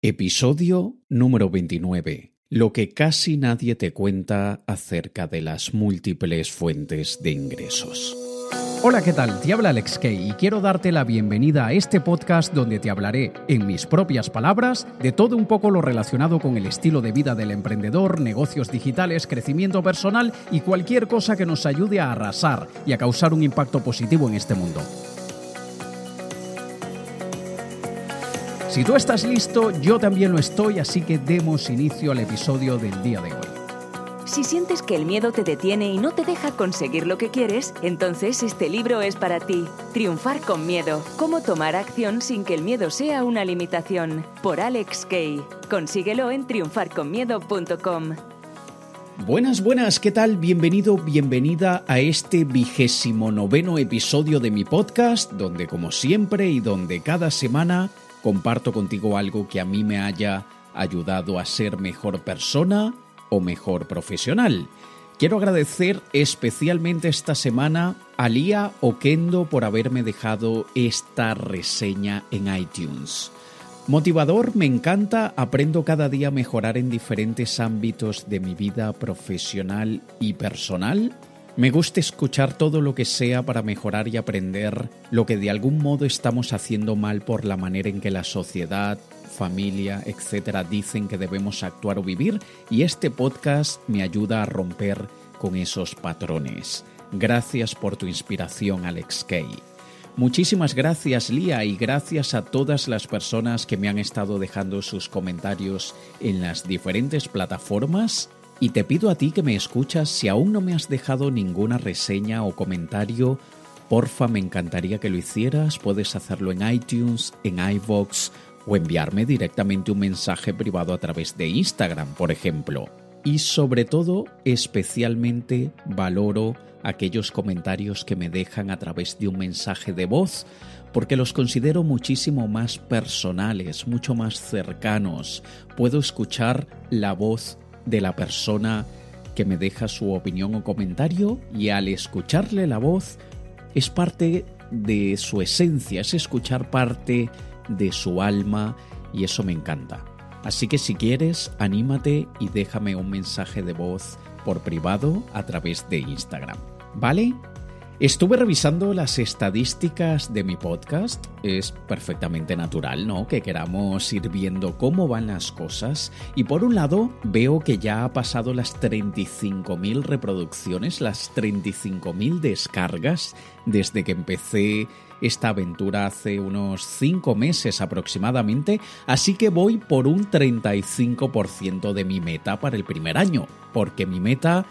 Episodio número 29. Lo que casi nadie te cuenta acerca de las múltiples fuentes de ingresos. Hola, ¿qué tal? Te habla Alex Kay y quiero darte la bienvenida a este podcast donde te hablaré, en mis propias palabras, de todo un poco lo relacionado con el estilo de vida del emprendedor, negocios digitales, crecimiento personal y cualquier cosa que nos ayude a arrasar y a causar un impacto positivo en este mundo. Si tú estás listo, yo también lo estoy, así que demos inicio al episodio del día de hoy. Si sientes que el miedo te detiene y no te deja conseguir lo que quieres, entonces este libro es para ti. Triunfar con miedo. Cómo tomar acción sin que el miedo sea una limitación. Por Alex Kay. Consíguelo en triunfarconmiedo.com. Buenas, buenas, ¿qué tal? Bienvenido, bienvenida a este vigésimo noveno episodio de mi podcast, donde como siempre y donde cada semana comparto contigo algo que a mí me haya ayudado a ser mejor persona o mejor profesional. Quiero agradecer especialmente esta semana a Lía Oquendo por haberme dejado esta reseña en iTunes. Motivador, me encanta, aprendo cada día a mejorar en diferentes ámbitos de mi vida profesional y personal me gusta escuchar todo lo que sea para mejorar y aprender lo que de algún modo estamos haciendo mal por la manera en que la sociedad, familia, etcétera, dicen que debemos actuar o vivir y este podcast me ayuda a romper con esos patrones. Gracias por tu inspiración, Alex Kay. Muchísimas gracias, Lía, y gracias a todas las personas que me han estado dejando sus comentarios en las diferentes plataformas y te pido a ti que me escuchas, si aún no me has dejado ninguna reseña o comentario, porfa, me encantaría que lo hicieras. Puedes hacerlo en iTunes, en iVoox o enviarme directamente un mensaje privado a través de Instagram, por ejemplo. Y sobre todo, especialmente valoro aquellos comentarios que me dejan a través de un mensaje de voz, porque los considero muchísimo más personales, mucho más cercanos. Puedo escuchar la voz de la persona que me deja su opinión o comentario y al escucharle la voz es parte de su esencia, es escuchar parte de su alma y eso me encanta. Así que si quieres, anímate y déjame un mensaje de voz por privado a través de Instagram. ¿Vale? Estuve revisando las estadísticas de mi podcast. Es perfectamente natural, ¿no? Que queramos ir viendo cómo van las cosas. Y por un lado, veo que ya ha pasado las 35.000 reproducciones, las 35.000 descargas desde que empecé esta aventura hace unos 5 meses aproximadamente, así que voy por un 35% de mi meta para el primer año, porque mi meta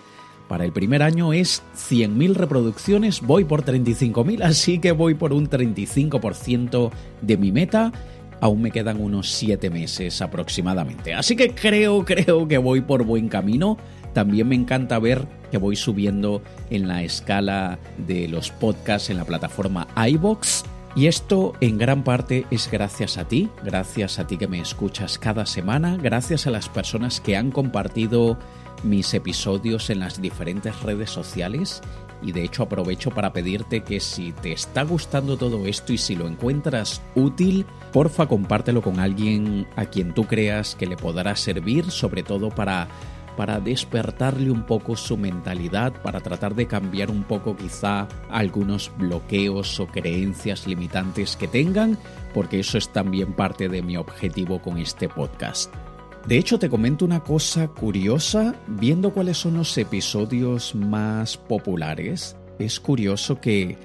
para el primer año es 100.000 reproducciones, voy por 35.000, así que voy por un 35% de mi meta. Aún me quedan unos 7 meses aproximadamente. Así que creo, creo que voy por buen camino. También me encanta ver que voy subiendo en la escala de los podcasts en la plataforma iBox. Y esto en gran parte es gracias a ti, gracias a ti que me escuchas cada semana, gracias a las personas que han compartido mis episodios en las diferentes redes sociales y de hecho aprovecho para pedirte que si te está gustando todo esto y si lo encuentras útil, porfa compártelo con alguien a quien tú creas que le podrá servir, sobre todo para para despertarle un poco su mentalidad, para tratar de cambiar un poco quizá algunos bloqueos o creencias limitantes que tengan, porque eso es también parte de mi objetivo con este podcast. De hecho, te comento una cosa curiosa, viendo cuáles son los episodios más populares, es curioso que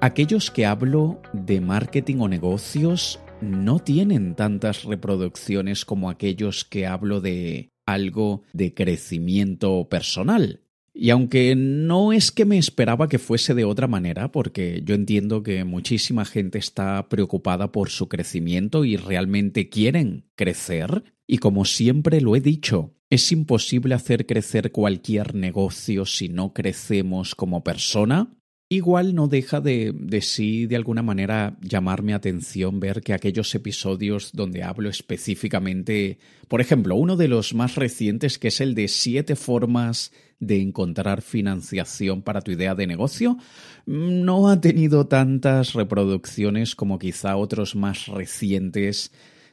aquellos que hablo de marketing o negocios no tienen tantas reproducciones como aquellos que hablo de algo de crecimiento personal. Y aunque no es que me esperaba que fuese de otra manera, porque yo entiendo que muchísima gente está preocupada por su crecimiento y realmente quieren crecer, y como siempre lo he dicho, es imposible hacer crecer cualquier negocio si no crecemos como persona, Igual no deja de, sí, de alguna manera, llamarme atención ver que aquellos episodios donde hablo específicamente, por ejemplo, uno de los más recientes, que es el de siete formas de encontrar financiación para tu idea de negocio, no ha tenido tantas reproducciones como quizá otros más recientes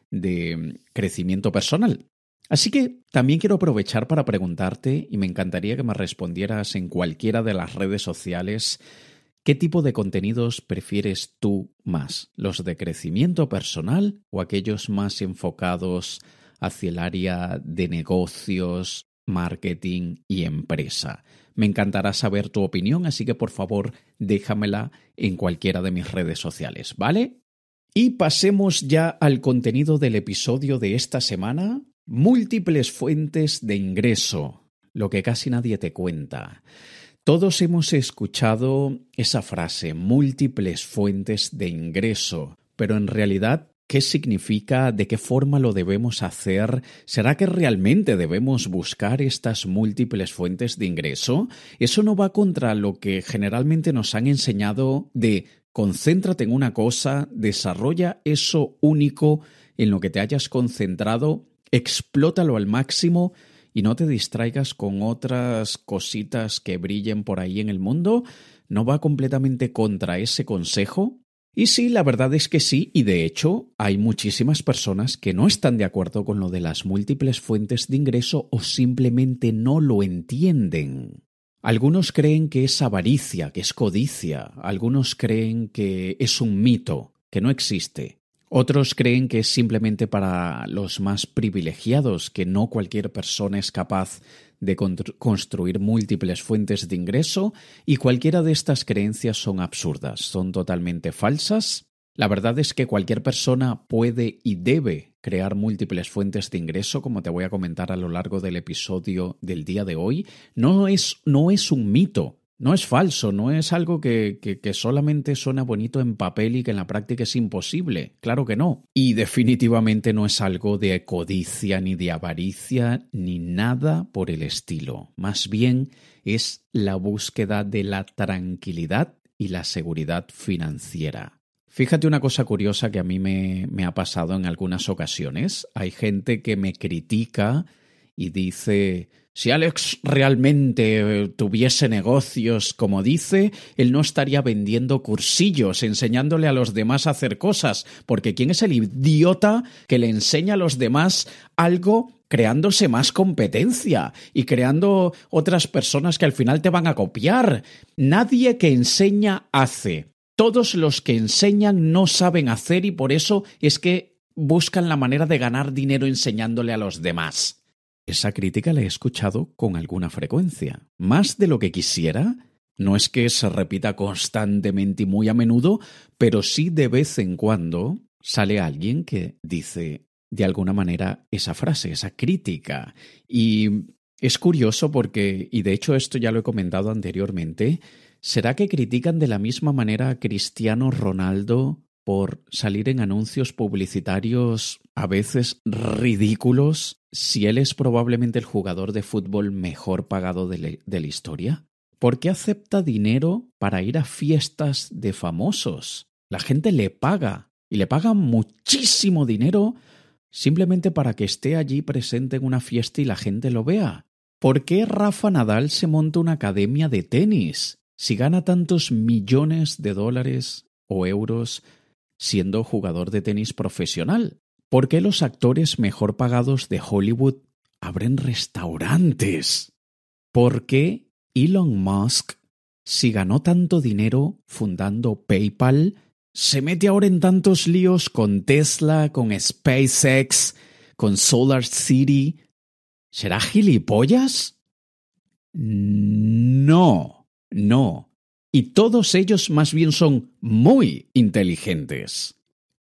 de crecimiento personal. Así que también quiero aprovechar para preguntarte, y me encantaría que me respondieras en cualquiera de las redes sociales, ¿qué tipo de contenidos prefieres tú más? ¿Los de crecimiento personal o aquellos más enfocados hacia el área de negocios, marketing y empresa? Me encantará saber tu opinión, así que por favor déjamela en cualquiera de mis redes sociales, ¿vale? Y pasemos ya al contenido del episodio de esta semana, múltiples fuentes de ingreso, lo que casi nadie te cuenta. Todos hemos escuchado esa frase, múltiples fuentes de ingreso, pero en realidad ¿Qué significa? ¿De qué forma lo debemos hacer? ¿Será que realmente debemos buscar estas múltiples fuentes de ingreso? Eso no va contra lo que generalmente nos han enseñado de concéntrate en una cosa, desarrolla eso único en lo que te hayas concentrado, explótalo al máximo y no te distraigas con otras cositas que brillen por ahí en el mundo. ¿No va completamente contra ese consejo? Y sí, la verdad es que sí, y de hecho hay muchísimas personas que no están de acuerdo con lo de las múltiples fuentes de ingreso o simplemente no lo entienden. Algunos creen que es avaricia, que es codicia, algunos creen que es un mito, que no existe. Otros creen que es simplemente para los más privilegiados, que no cualquier persona es capaz de construir múltiples fuentes de ingreso y cualquiera de estas creencias son absurdas, son totalmente falsas. La verdad es que cualquier persona puede y debe crear múltiples fuentes de ingreso, como te voy a comentar a lo largo del episodio del día de hoy. No es, no es un mito, no es falso, no es algo que, solamente suena bonito en papel y que en la práctica es imposible. Claro que no. Y definitivamente no es algo de codicia ni de avaricia ni nada por el estilo. Más bien es la búsqueda de la tranquilidad y la seguridad financiera. Fíjate una cosa curiosa que a mí me ha pasado en algunas ocasiones. Hay gente que me critica y dice si Alex realmente tuviese negocios como dice, él no estaría vendiendo cursillos, enseñándole a los demás a hacer cosas, porque ¿quién es el idiota que le enseña a los demás algo creándose más competencia y creando otras personas que al final te van a copiar? Nadie que enseña hace. Todos los que enseñan no saben hacer y por eso es que buscan la manera de ganar dinero enseñándole a los demás. Esa crítica la he escuchado con alguna frecuencia. Más de lo que quisiera, no es que se repita constantemente y muy a menudo, pero sí de vez en cuando sale alguien que dice de alguna manera esa frase, esa crítica. Y es curioso porque, y de hecho esto ya lo he comentado anteriormente, ¿será que critican de la misma manera a Cristiano Ronaldo por salir en anuncios publicitarios a veces ridículos si él es probablemente el jugador de fútbol mejor pagado de, la historia? ¿Por qué acepta dinero para ir a fiestas de famosos? La gente le paga y le paga muchísimo dinero simplemente para que esté allí presente en una fiesta y la gente lo vea. ¿Por qué Rafa Nadal se monta una academia de tenis si gana tantos millones de dólares o euros siendo jugador de tenis profesional? ¿Por qué los actores mejor pagados de Hollywood abren restaurantes? ¿Por qué Elon Musk, si ganó tanto dinero fundando PayPal, se mete ahora en tantos líos con Tesla, con SpaceX, con Solar City? ¿Será gilipollas? No, no y todos ellos más bien son muy inteligentes,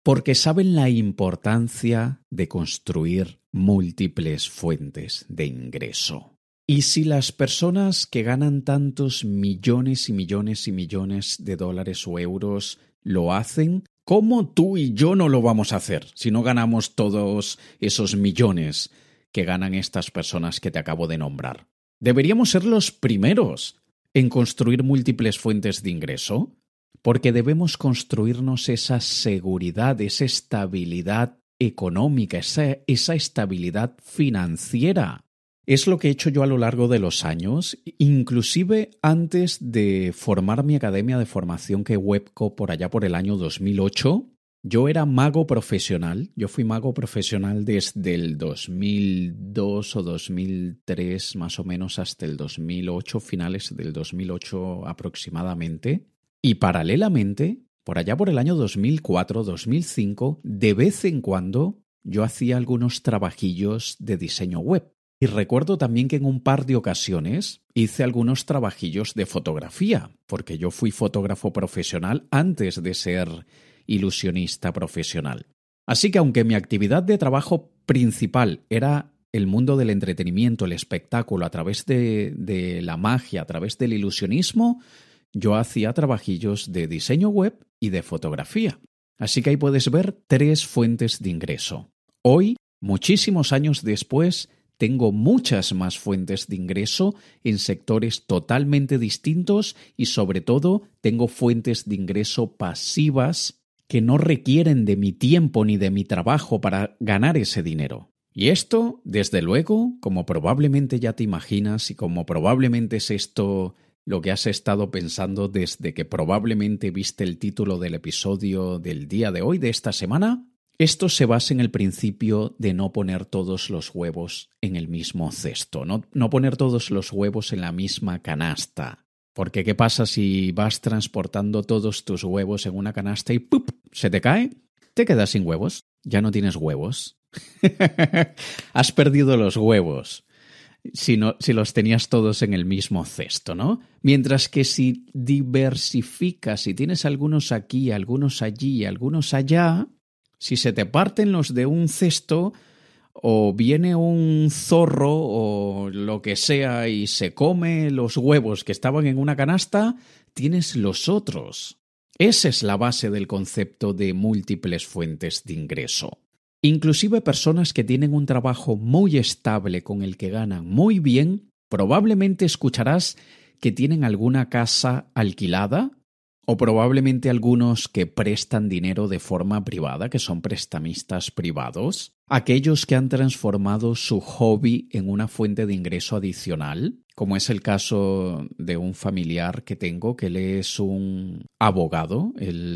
porque saben la importancia de construir múltiples fuentes de ingreso. Y si las personas que ganan tantos millones y millones y millones de dólares o euros lo hacen, ¿cómo tú y yo no lo vamos a hacer si no ganamos todos esos millones que ganan estas personas que te acabo de nombrar? Deberíamos ser los primeros en construir múltiples fuentes de ingreso? Porque debemos construirnos esa seguridad, esa estabilidad económica, esa, estabilidad financiera. Es lo que he hecho yo a lo largo de los años, inclusive antes de formar mi academia de formación que Webco por allá por el año 2008. Yo era mago profesional, yo fui mago profesional desde el 2002 o 2003 más o menos hasta el 2008, finales del 2008 aproximadamente. Y paralelamente, por allá por el año 2004-2005, de vez en cuando yo hacía algunos trabajillos de diseño web. Y recuerdo también que en un par de ocasiones hice algunos trabajillos de fotografía, porque yo fui fotógrafo profesional antes de ser ilusionista profesional. Así que aunque mi actividad de trabajo principal era el mundo del entretenimiento, el espectáculo, a través de, la magia, a través del ilusionismo, yo hacía trabajillos de diseño web y de fotografía. Así que ahí puedes ver tres fuentes de ingreso. Hoy, muchísimos años después, tengo muchas más fuentes de ingreso en sectores totalmente distintos y sobre todo tengo fuentes de ingreso pasivas que no requieren de mi tiempo ni de mi trabajo para ganar ese dinero. Y esto, desde luego, como probablemente ya te imaginas y como probablemente es esto lo que has estado pensando desde que probablemente viste el título del episodio del día de hoy, de esta semana, esto se basa en el principio de no poner todos los huevos en el mismo cesto, no, no poner todos los huevos en la misma canasta. Porque ¿qué pasa si vas transportando todos tus huevos en una canasta y ¡pup! se te cae? Te quedas sin huevos. Ya no tienes huevos. Has perdido los huevos. Si, no, si los tenías todos en el mismo cesto, ¿no? Mientras que si diversificas, si tienes algunos aquí, algunos allí, algunos allá, si se te parten los de un cesto, o viene un zorro o lo que sea y se come los huevos que estaban en una canasta, tienes los otros. Esa es la base del concepto de múltiples fuentes de ingreso. Inclusive personas que tienen un trabajo muy estable con el que ganan muy bien, probablemente escucharás que tienen alguna casa alquilada o probablemente algunos que prestan dinero de forma privada, que son prestamistas privados, aquellos que han transformado su hobby en una fuente de ingreso adicional, como es el caso de un familiar que tengo, que él es un abogado,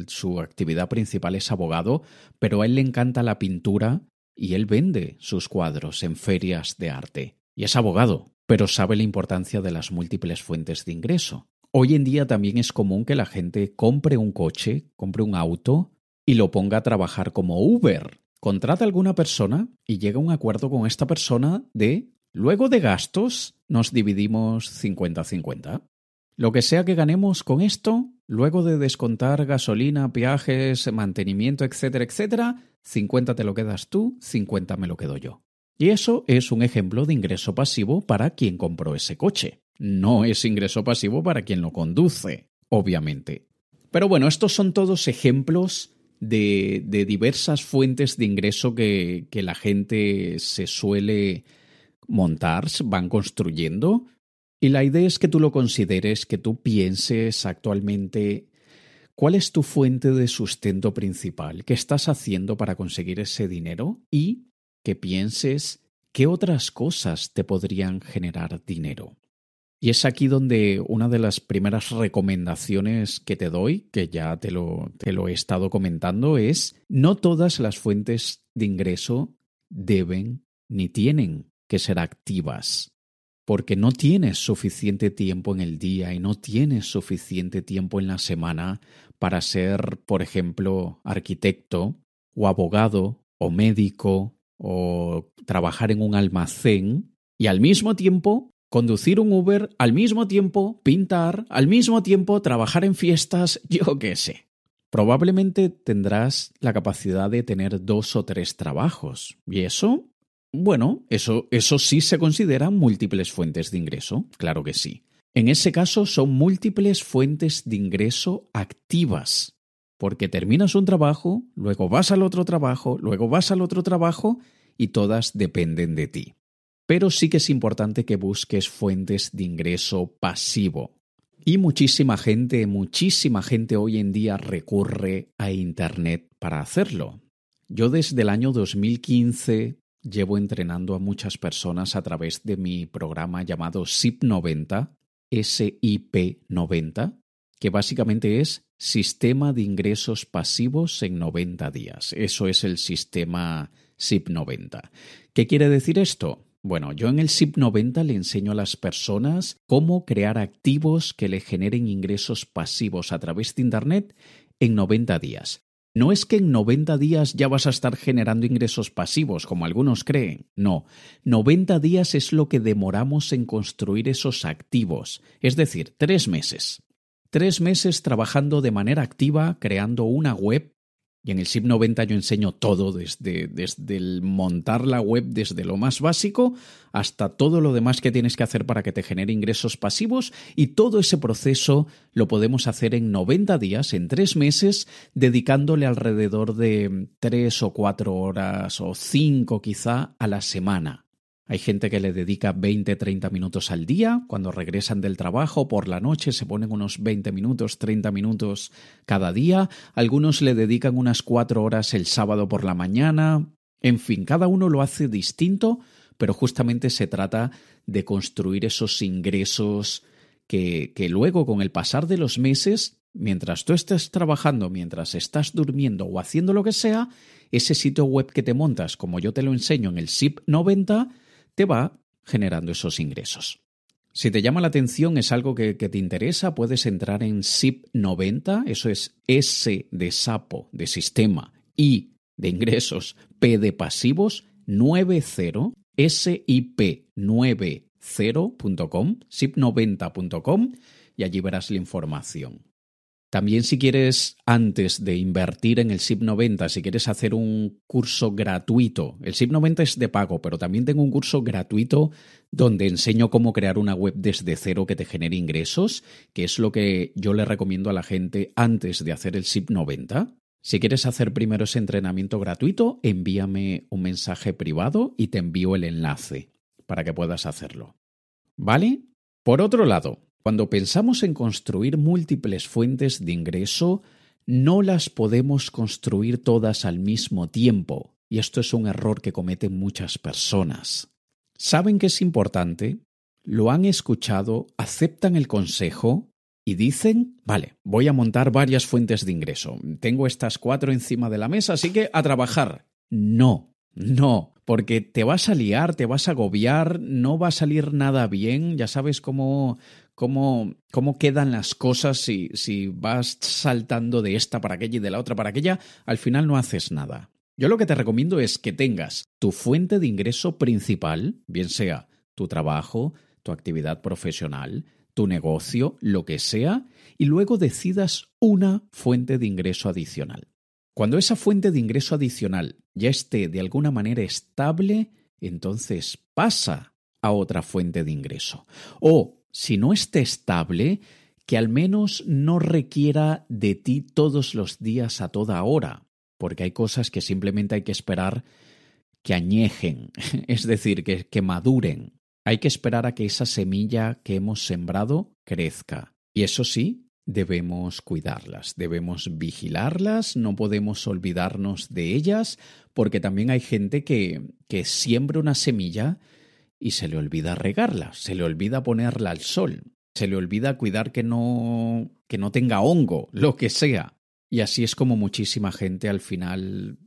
su actividad principal es abogado, pero a él le encanta la pintura y él vende sus cuadros en ferias de arte. Y es abogado, pero sabe la importancia de las múltiples fuentes de ingreso. Hoy en día también es común que la gente compre un coche, compre un auto y lo ponga a trabajar como Uber. Contrata a alguna persona y llega a un acuerdo con esta persona de, luego de gastos, nos dividimos 50-50. Lo que sea que ganemos con esto, luego de descontar gasolina, viajes, mantenimiento, etcétera, etcétera, 50 te lo quedas tú, 50 me lo quedo yo. Y eso es un ejemplo de ingreso pasivo para quien compró ese coche no es ingreso pasivo para quien lo conduce, obviamente. Pero bueno, estos son todos ejemplos de, diversas fuentes de ingreso que, que la gente se suele montar, van construyendo. Y la idea es que tú lo consideres, que tú pienses actualmente cuál es tu fuente de sustento principal, qué estás haciendo para conseguir ese dinero y que pienses qué otras cosas te podrían generar dinero. Y es aquí donde una de las primeras recomendaciones que te doy, que ya te lo, he estado comentando, es no todas las fuentes de ingreso deben ni tienen que ser activas, porque no tienes suficiente tiempo en el día y no tienes suficiente tiempo en la semana para ser, por ejemplo, arquitecto o abogado o médico o trabajar en un almacén y al mismo tiempo conducir un Uber, al mismo tiempo pintar, al mismo tiempo trabajar en fiestas, yo qué sé. Probablemente tendrás la capacidad de tener dos o tres trabajos. ¿Y eso? Bueno, eso, eso sí se consideran múltiples fuentes de ingreso, claro que sí. En ese caso son múltiples fuentes de ingreso activas, porque terminas un trabajo, luego vas al otro trabajo, luego vas al otro trabajo y todas dependen de ti pero sí que es importante que busques fuentes de ingreso pasivo. Y muchísima gente, muchísima gente hoy en día recurre a Internet para hacerlo. Yo desde el año 2015 llevo entrenando a muchas personas a través de mi programa llamado SIP 90, SIP 90, que básicamente es Sistema de Ingresos Pasivos en 90 días. Eso es el sistema SIP 90. ¿Qué quiere decir esto? Bueno, yo en el SIP 90 le enseño a las personas cómo crear activos que le generen ingresos pasivos a través de Internet en 90 días. No es que en 90 días ya vas a estar generando ingresos pasivos, como algunos creen. No, 90 días es lo que demoramos en construir esos activos, es decir, tres meses. Tres meses trabajando de manera activa, creando una web y en el SIP 90 yo enseño todo, desde, desde el montar la web, desde lo más básico hasta todo lo demás que tienes que hacer para que te genere ingresos pasivos y todo ese proceso lo podemos hacer en 90 días, en tres meses, dedicándole alrededor de tres o cuatro horas o cinco quizá a la semana. Hay gente que le dedica 20, 30 minutos al día, cuando regresan del trabajo por la noche se ponen unos 20 minutos, 30 minutos cada día, algunos le dedican unas 4 horas el sábado por la mañana, en fin, cada uno lo hace distinto, pero justamente se trata de construir esos ingresos que, que luego con el pasar de los meses, mientras tú estés trabajando, mientras estás durmiendo o haciendo lo que sea, ese sitio web que te montas, como yo te lo enseño en el SIP 90, te va generando esos ingresos. Si te llama la atención, es algo que, te interesa, puedes entrar en SIP90, eso es S de sapo, de sistema, I de ingresos, P de pasivos, 90, SIP90.com, SIP90.com, y allí verás la información. También si quieres, antes de invertir en el SIP 90, si quieres hacer un curso gratuito, el SIP 90 es de pago, pero también tengo un curso gratuito donde enseño cómo crear una web desde cero que te genere ingresos, que es lo que yo le recomiendo a la gente antes de hacer el SIP 90. Si quieres hacer primero ese entrenamiento gratuito, envíame un mensaje privado y te envío el enlace para que puedas hacerlo. ¿Vale? Por otro lado, cuando pensamos en construir múltiples fuentes de ingreso, no las podemos construir todas al mismo tiempo, y esto es un error que cometen muchas personas. Saben que es importante, lo han escuchado, aceptan el consejo y dicen, vale, voy a montar varias fuentes de ingreso. Tengo estas cuatro encima de la mesa, así que a trabajar. No, no, porque te vas a liar, te vas a agobiar, no va a salir nada bien, ya sabes cómo, cómo, cómo quedan las cosas si, si vas saltando de esta para aquella y de la otra para aquella, al final no haces nada. Yo lo que te recomiendo es que tengas tu fuente de ingreso principal, bien sea tu trabajo, tu actividad profesional, tu negocio, lo que sea, y luego decidas una fuente de ingreso adicional. Cuando esa fuente de ingreso adicional ya esté de alguna manera estable, entonces pasa a otra fuente de ingreso. O si no esté estable, que al menos no requiera de ti todos los días a toda hora, porque hay cosas que simplemente hay que esperar que añejen, es decir, que, que maduren. Hay que esperar a que esa semilla que hemos sembrado crezca. Y eso sí, debemos cuidarlas, debemos vigilarlas, no podemos olvidarnos de ellas, porque también hay gente que, que siembra una semilla y se le olvida regarla, se le olvida ponerla al sol, se le olvida cuidar que no que no tenga hongo, lo que sea. Y así es como muchísima gente al final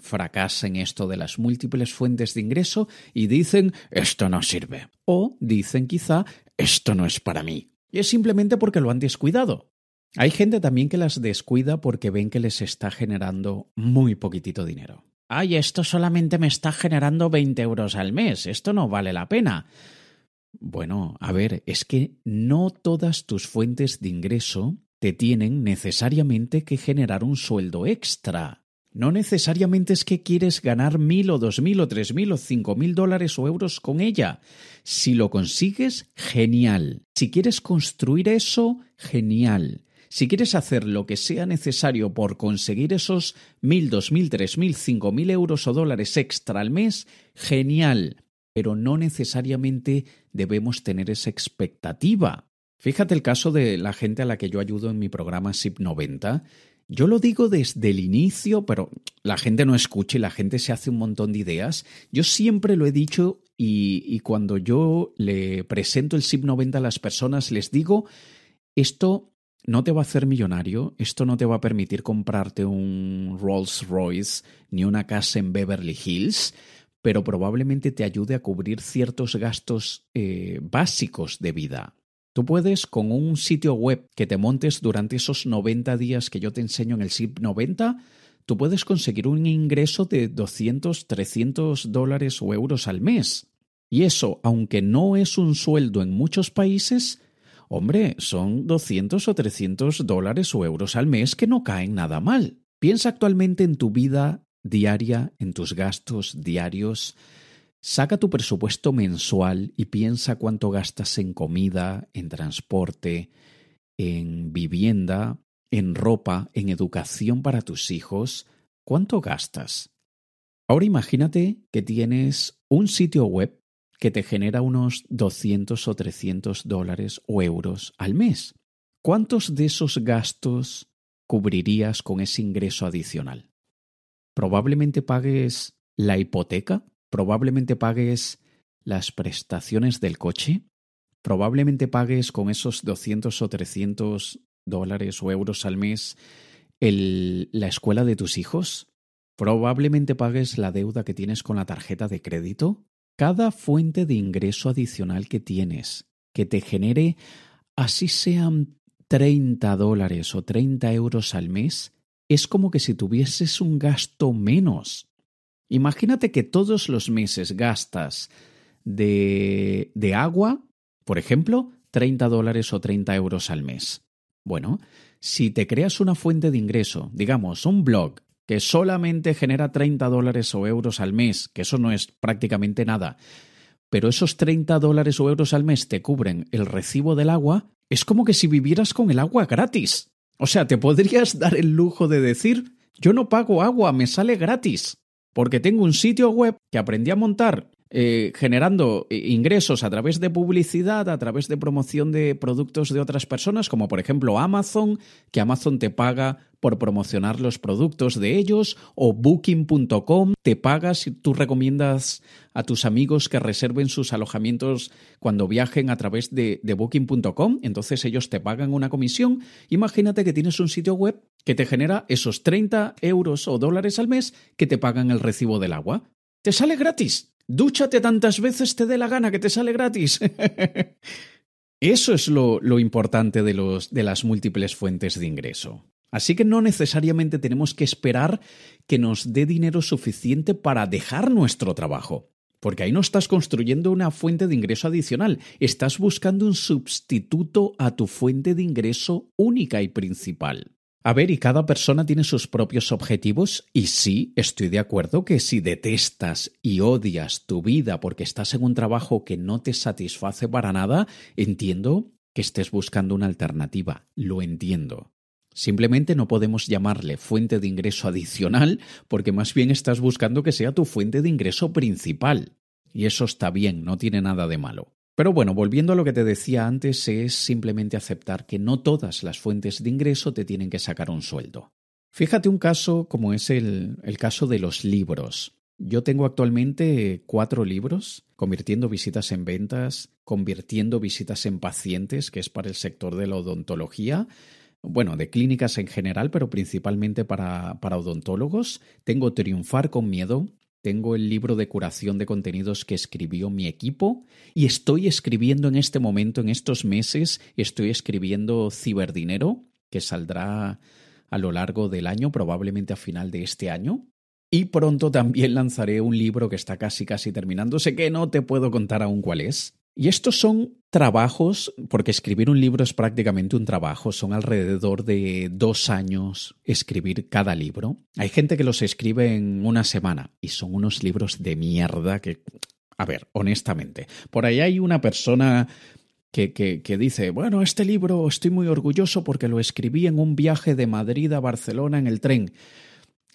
fracasa en esto de las múltiples fuentes de ingreso y dicen esto no sirve. O dicen quizá esto no es para mí. Y es simplemente porque lo han descuidado. Hay gente también que las descuida porque ven que les está generando muy poquitito dinero ay, esto solamente me está generando 20 euros al mes, esto no vale la pena. Bueno, a ver, es que no todas tus fuentes de ingreso te tienen necesariamente que generar un sueldo extra. No necesariamente es que quieres ganar mil o dos mil o tres mil o cinco mil dólares o euros con ella. Si lo consigues, genial. Si quieres construir eso, genial. Si quieres hacer lo que sea necesario por conseguir esos mil, dos mil, tres mil, cinco mil euros o dólares extra al mes, genial. Pero no necesariamente debemos tener esa expectativa. Fíjate el caso de la gente a la que yo ayudo en mi programa SIP 90. Yo lo digo desde el inicio, pero la gente no escucha y la gente se hace un montón de ideas. Yo siempre lo he dicho y, y cuando yo le presento el SIP 90 a las personas les digo, esto no te va a hacer millonario, esto no te va a permitir comprarte un Rolls Royce ni una casa en Beverly Hills, pero probablemente te ayude a cubrir ciertos gastos eh, básicos de vida. Tú puedes con un sitio web que te montes durante esos 90 días que yo te enseño en el SIP 90, tú puedes conseguir un ingreso de 200, 300 dólares o euros al mes. Y eso, aunque no es un sueldo en muchos países, hombre, son 200 o 300 dólares o euros al mes que no caen nada mal. Piensa actualmente en tu vida diaria, en tus gastos diarios. Saca tu presupuesto mensual y piensa cuánto gastas en comida, en transporte, en vivienda, en ropa, en educación para tus hijos. ¿Cuánto gastas? Ahora imagínate que tienes un sitio web que te genera unos 200 o 300 dólares o euros al mes. ¿Cuántos de esos gastos cubrirías con ese ingreso adicional? Probablemente pagues la hipoteca, probablemente pagues las prestaciones del coche, probablemente pagues con esos 200 o 300 dólares o euros al mes la escuela de tus hijos, probablemente pagues la deuda que tienes con la tarjeta de crédito, cada fuente de ingreso adicional que tienes, que te genere, así sean 30 dólares o 30 euros al mes, es como que si tuvieses un gasto menos. Imagínate que todos los meses gastas de, de agua, por ejemplo, 30 dólares o 30 euros al mes. Bueno, si te creas una fuente de ingreso, digamos, un blog que solamente genera 30 dólares o euros al mes, que eso no es prácticamente nada, pero esos 30 dólares o euros al mes te cubren el recibo del agua, es como que si vivieras con el agua gratis. O sea, te podrías dar el lujo de decir, yo no pago agua, me sale gratis, porque tengo un sitio web que aprendí a montar eh, generando eh, ingresos a través de publicidad, a través de promoción de productos de otras personas, como por ejemplo Amazon, que Amazon te paga por promocionar los productos de ellos, o booking.com te paga si tú recomiendas a tus amigos que reserven sus alojamientos cuando viajen a través de, de booking.com, entonces ellos te pagan una comisión. Imagínate que tienes un sitio web que te genera esos 30 euros o dólares al mes que te pagan el recibo del agua. Te sale gratis. Dúchate tantas veces te dé la gana que te sale gratis. Eso es lo, importante de, de las múltiples fuentes de ingreso. Así que no necesariamente tenemos que esperar que nos dé dinero suficiente para dejar nuestro trabajo. Porque ahí no estás construyendo una fuente de ingreso adicional, estás buscando un sustituto a tu fuente de ingreso única y principal. A ver, y cada persona tiene sus propios objetivos y sí, estoy de acuerdo que si detestas y odias tu vida porque estás en un trabajo que no te satisface para nada, entiendo que estés buscando una alternativa, lo entiendo. Simplemente no podemos llamarle fuente de ingreso adicional porque más bien estás buscando que sea tu fuente de ingreso principal. Y eso está bien, no tiene nada de malo. Pero bueno, volviendo a lo que te decía antes, es simplemente aceptar que no todas las fuentes de ingreso te tienen que sacar un sueldo. Fíjate un caso como es el, el caso de los libros. Yo tengo actualmente cuatro libros, convirtiendo visitas en ventas, convirtiendo visitas en pacientes, que es para el sector de la odontología, bueno, de clínicas en general, pero principalmente para, para odontólogos. Tengo Triunfar con Miedo, tengo el libro de curación de contenidos que escribió mi equipo y estoy escribiendo en este momento, en estos meses, estoy escribiendo Ciberdinero, que saldrá a lo largo del año, probablemente a final de este año. Y pronto también lanzaré un libro que está casi casi terminando. Sé que no te puedo contar aún cuál es, y estos son trabajos, porque escribir un libro es prácticamente un trabajo, son alrededor de dos años escribir cada libro. Hay gente que los escribe en una semana y son unos libros de mierda que, a ver, honestamente, por ahí hay una persona que, que, que, dice, bueno, este libro estoy muy orgulloso porque lo escribí en un viaje de Madrid a Barcelona en el tren.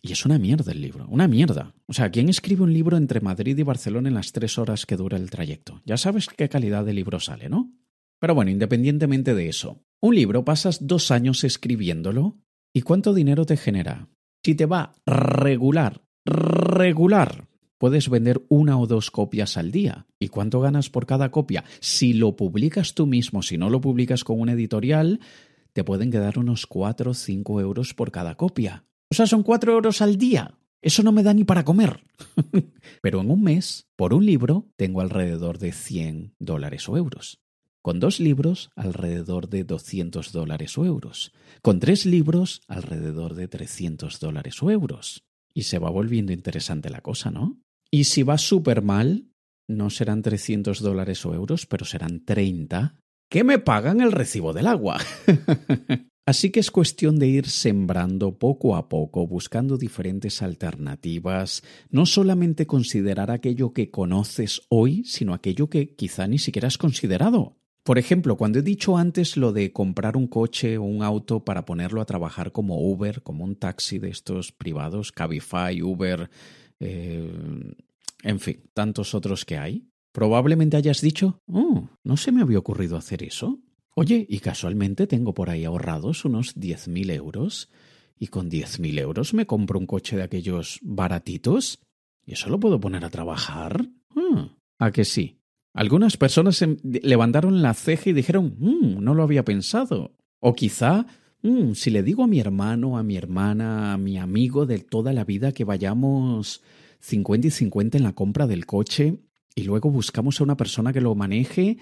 Y es una mierda el libro, una mierda. O sea, ¿quién escribe un libro entre Madrid y Barcelona en las tres horas que dura el trayecto? Ya sabes qué calidad de libro sale, ¿no? Pero bueno, independientemente de eso, un libro pasas dos años escribiéndolo y ¿cuánto dinero te genera? Si te va regular, regular, puedes vender una o dos copias al día. ¿Y cuánto ganas por cada copia? Si lo publicas tú mismo, si no lo publicas con una editorial, te pueden quedar unos 4 o 5 euros por cada copia. O sea, son 4 euros al día. Eso no me da ni para comer. Pero en un mes, por un libro, tengo alrededor de 100 dólares o euros. Con dos libros, alrededor de 200 dólares o euros. Con tres libros, alrededor de 300 dólares o euros. Y se va volviendo interesante la cosa, ¿no? Y si va súper mal, no serán 300 dólares o euros, pero serán 30, que me pagan el recibo del agua. Así que es cuestión de ir sembrando poco a poco, buscando diferentes alternativas, no solamente considerar aquello que conoces hoy, sino aquello que quizá ni siquiera has considerado. Por ejemplo, cuando he dicho antes lo de comprar un coche o un auto para ponerlo a trabajar como Uber, como un taxi de estos privados, Cabify, Uber, eh, en fin, tantos otros que hay, probablemente hayas dicho, oh, no se me había ocurrido hacer eso. Oye, y casualmente tengo por ahí ahorrados unos 10.000 euros, y con 10.000 euros me compro un coche de aquellos baratitos, y eso lo puedo poner a trabajar. Ah, ¿A que sí? Algunas personas levantaron la ceja y dijeron, mm, no lo había pensado. O quizá, mm, si le digo a mi hermano, a mi hermana, a mi amigo de toda la vida que vayamos 50 y 50 en la compra del coche y luego buscamos a una persona que lo maneje,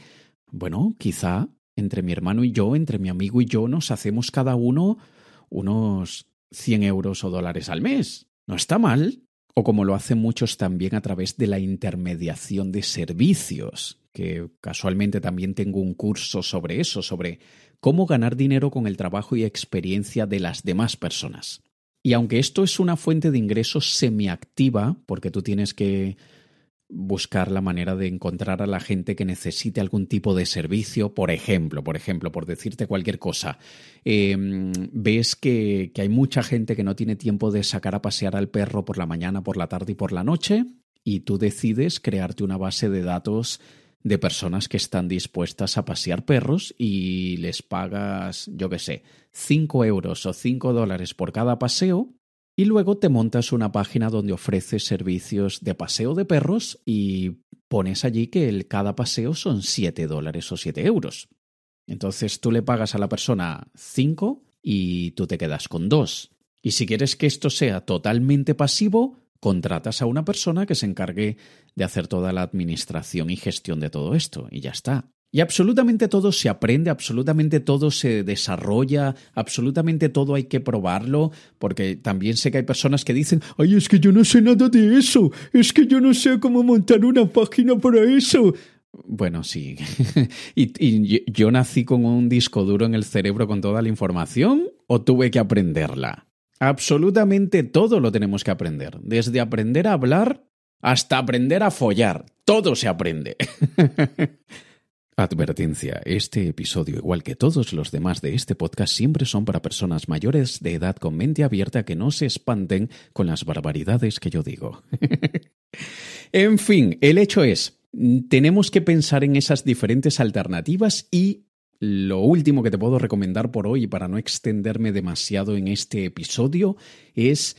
bueno, quizá entre mi hermano y yo, entre mi amigo y yo, nos hacemos cada uno unos 100 euros o dólares al mes. No está mal o como lo hacen muchos también a través de la intermediación de servicios, que casualmente también tengo un curso sobre eso, sobre cómo ganar dinero con el trabajo y experiencia de las demás personas. Y aunque esto es una fuente de ingresos semiactiva, porque tú tienes que buscar la manera de encontrar a la gente que necesite algún tipo de servicio, por ejemplo, por ejemplo, por decirte cualquier cosa, em, ves que, que hay mucha gente que no tiene tiempo de sacar a pasear al perro por la mañana, por la tarde y por la noche, y tú decides crearte una base de datos de personas que están dispuestas a pasear perros y les pagas, yo qué sé, 5 euros o 5 dólares por cada paseo y luego te montas una página donde ofreces servicios de paseo de perros y pones allí que el, cada paseo son 7 dólares o 7 euros. Entonces tú le pagas a la persona 5 y tú te quedas con 2. Y si quieres que esto sea totalmente pasivo, contratas a una persona que se encargue de hacer toda la administración y gestión de todo esto y ya está. Y absolutamente todo se aprende, absolutamente todo se desarrolla, absolutamente todo hay que probarlo, porque también sé que hay personas que dicen, ay, es que yo no sé nada de eso, es que yo no sé cómo montar una página para eso. Bueno, sí. ¿Y, ¿Y, yo nací con un disco duro en el cerebro con toda la información o tuve que aprenderla? Absolutamente todo lo tenemos que aprender, desde aprender a hablar hasta aprender a follar. Todo se aprende. Advertencia, este episodio, igual que todos los demás de este podcast, siempre son para personas mayores de edad con mente abierta que no se espanten con las barbaridades que yo digo. en fin, el hecho es, tenemos que pensar en esas diferentes alternativas y lo último que te puedo recomendar por hoy, para no extenderme demasiado en este episodio, es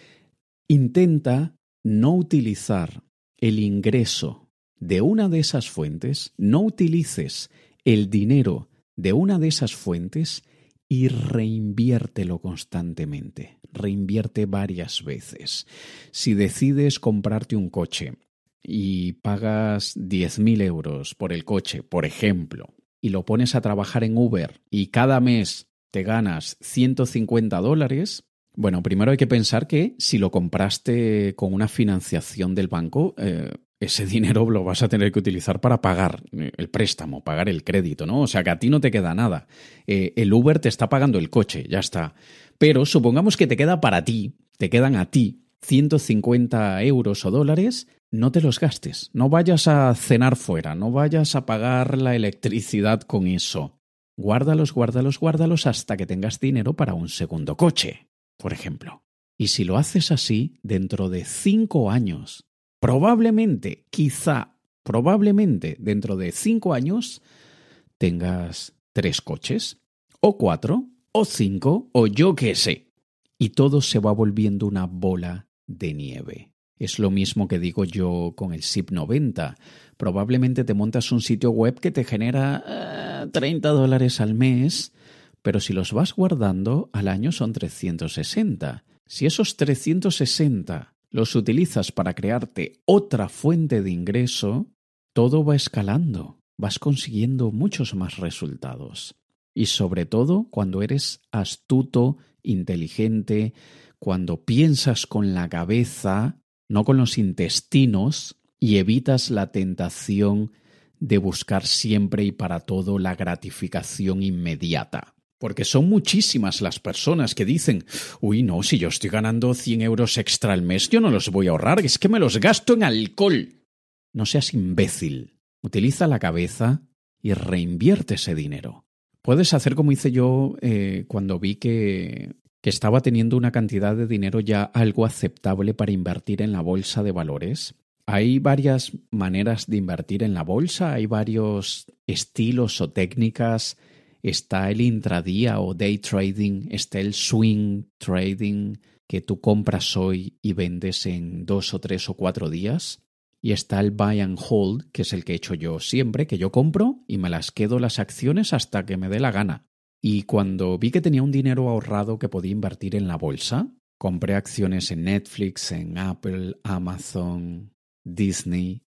intenta no utilizar el ingreso de una de esas fuentes, no utilices el dinero de una de esas fuentes y reinviértelo constantemente. Reinvierte varias veces. Si decides comprarte un coche y pagas 10.000 euros por el coche, por ejemplo, y lo pones a trabajar en Uber y cada mes te ganas 150 dólares, bueno, primero hay que pensar que si lo compraste con una financiación del banco, eh, ese dinero lo vas a tener que utilizar para pagar el préstamo, pagar el crédito, ¿no? O sea que a ti no te queda nada. Eh, el Uber te está pagando el coche, ya está. Pero supongamos que te queda para ti, te quedan a ti 150 euros o dólares, no te los gastes. No vayas a cenar fuera, no vayas a pagar la electricidad con eso. Guárdalos, guárdalos, guárdalos hasta que tengas dinero para un segundo coche, por ejemplo. Y si lo haces así, dentro de cinco años probablemente, quizá, probablemente dentro de cinco años tengas tres coches, o cuatro, o cinco, o yo qué sé. Y todo se va volviendo una bola de nieve. Es lo mismo que digo yo con el SIP 90. Probablemente te montas un sitio web que te genera 30 eh, dólares al mes pero si los vas guardando, al año son 360. Si esos 360 los utilizas para crearte otra fuente de ingreso, todo va escalando, vas consiguiendo muchos más resultados. Y sobre todo cuando eres astuto, inteligente, cuando piensas con la cabeza, no con los intestinos, y evitas la tentación de buscar siempre y para todo la gratificación inmediata. Porque son muchísimas las personas que dicen, uy, no, si yo estoy ganando 100 euros extra al mes, yo no los voy a ahorrar, es que me los gasto en alcohol. No seas imbécil. Utiliza la cabeza y reinvierte ese dinero. Puedes hacer como hice yo eh, cuando vi que, que estaba teniendo una cantidad de dinero ya algo aceptable para invertir en la bolsa de valores. Hay varias maneras de invertir en la bolsa, hay varios estilos o técnicas. Está el intradía o day trading, está el swing trading, que tú compras hoy y vendes en dos o tres o cuatro días. Y está el buy and hold, que es el que he hecho yo siempre, que yo compro y me las quedo las acciones hasta que me dé la gana. Y cuando vi que tenía un dinero ahorrado que podía invertir en la bolsa, compré acciones en Netflix, en Apple, Amazon, Disney,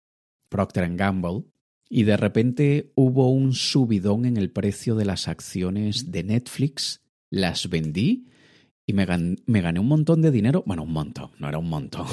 Procter Gamble, y de repente hubo un subidón en el precio de las acciones de Netflix, las vendí y me, gané un montón de dinero. Bueno, un montón, no era un montón.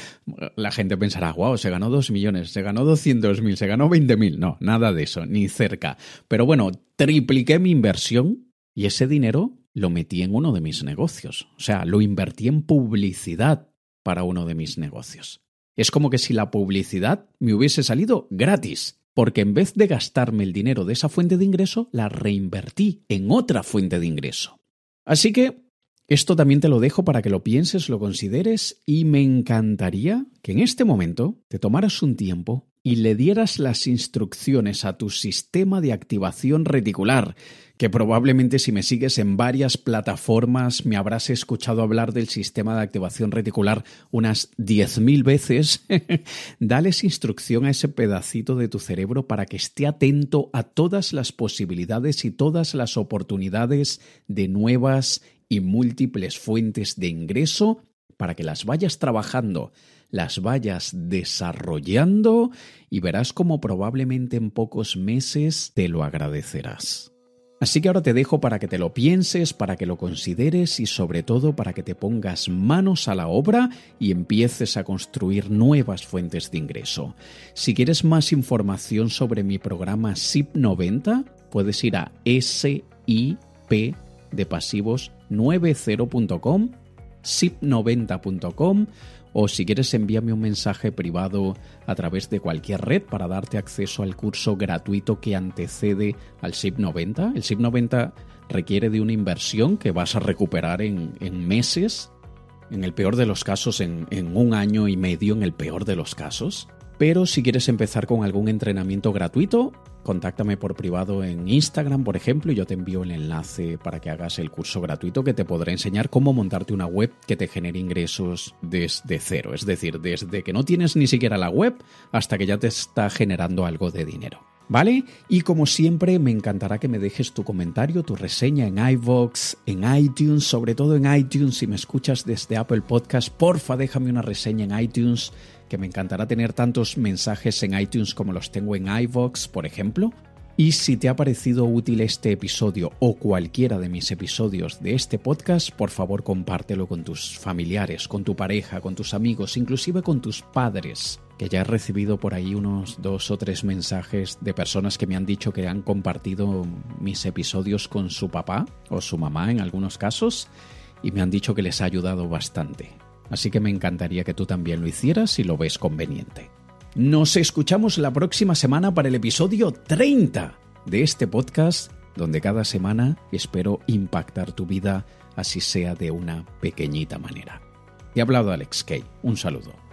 La gente pensará, wow, se ganó dos millones, se ganó doscientos mil, se ganó veinte mil. No, nada de eso, ni cerca. Pero bueno, tripliqué mi inversión y ese dinero lo metí en uno de mis negocios. O sea, lo invertí en publicidad para uno de mis negocios. Es como que si la publicidad me hubiese salido gratis, porque en vez de gastarme el dinero de esa fuente de ingreso, la reinvertí en otra fuente de ingreso. Así que esto también te lo dejo para que lo pienses, lo consideres y me encantaría que en este momento te tomaras un tiempo y le dieras las instrucciones a tu sistema de activación reticular, que probablemente si me sigues en varias plataformas me habrás escuchado hablar del sistema de activación reticular unas 10.000 veces, dales instrucción a ese pedacito de tu cerebro para que esté atento a todas las posibilidades y todas las oportunidades de nuevas y múltiples fuentes de ingreso para que las vayas trabajando las vayas desarrollando y verás cómo probablemente en pocos meses te lo agradecerás. Así que ahora te dejo para que te lo pienses, para que lo consideres y sobre todo para que te pongas manos a la obra y empieces a construir nuevas fuentes de ingreso. Si quieres más información sobre mi programa SIP 90, puedes ir a sip de pasivos 90.com, sip90.com o si quieres envíame un mensaje privado a través de cualquier red para darte acceso al curso gratuito que antecede al SIP 90. El SIP 90 requiere de una inversión que vas a recuperar en, meses, en el peor de los casos en un año y medio, en el peor de los casos. Pero si quieres empezar con algún entrenamiento gratuito, contáctame por privado en Instagram, por ejemplo, y yo te envío el enlace para que hagas el curso gratuito que te podrá enseñar cómo montarte una web que te genere ingresos desde cero, es decir, desde que no tienes ni siquiera la web hasta que ya te está generando algo de dinero. ¿Vale? Y como siempre, me encantará que me dejes tu comentario, tu reseña en iVoox, en iTunes, sobre todo en iTunes. Si me escuchas desde Apple Podcast, porfa, déjame una reseña en iTunes que me encantará tener tantos mensajes en iTunes como los tengo en iVoox, por ejemplo. Y si te ha parecido útil este episodio o cualquiera de mis episodios de este podcast, por favor compártelo con tus familiares, con tu pareja, con tus amigos, inclusive con tus padres, que ya he recibido por ahí unos dos o tres mensajes de personas que me han dicho que han compartido mis episodios con su papá o su mamá en algunos casos y me han dicho que les ha ayudado bastante así que me encantaría que tú también lo hicieras si lo ves conveniente. Nos escuchamos la próxima semana para el episodio 30 de este podcast, donde cada semana espero impactar tu vida, así sea de una pequeñita manera. Ha hablado Alex Kay. Un saludo.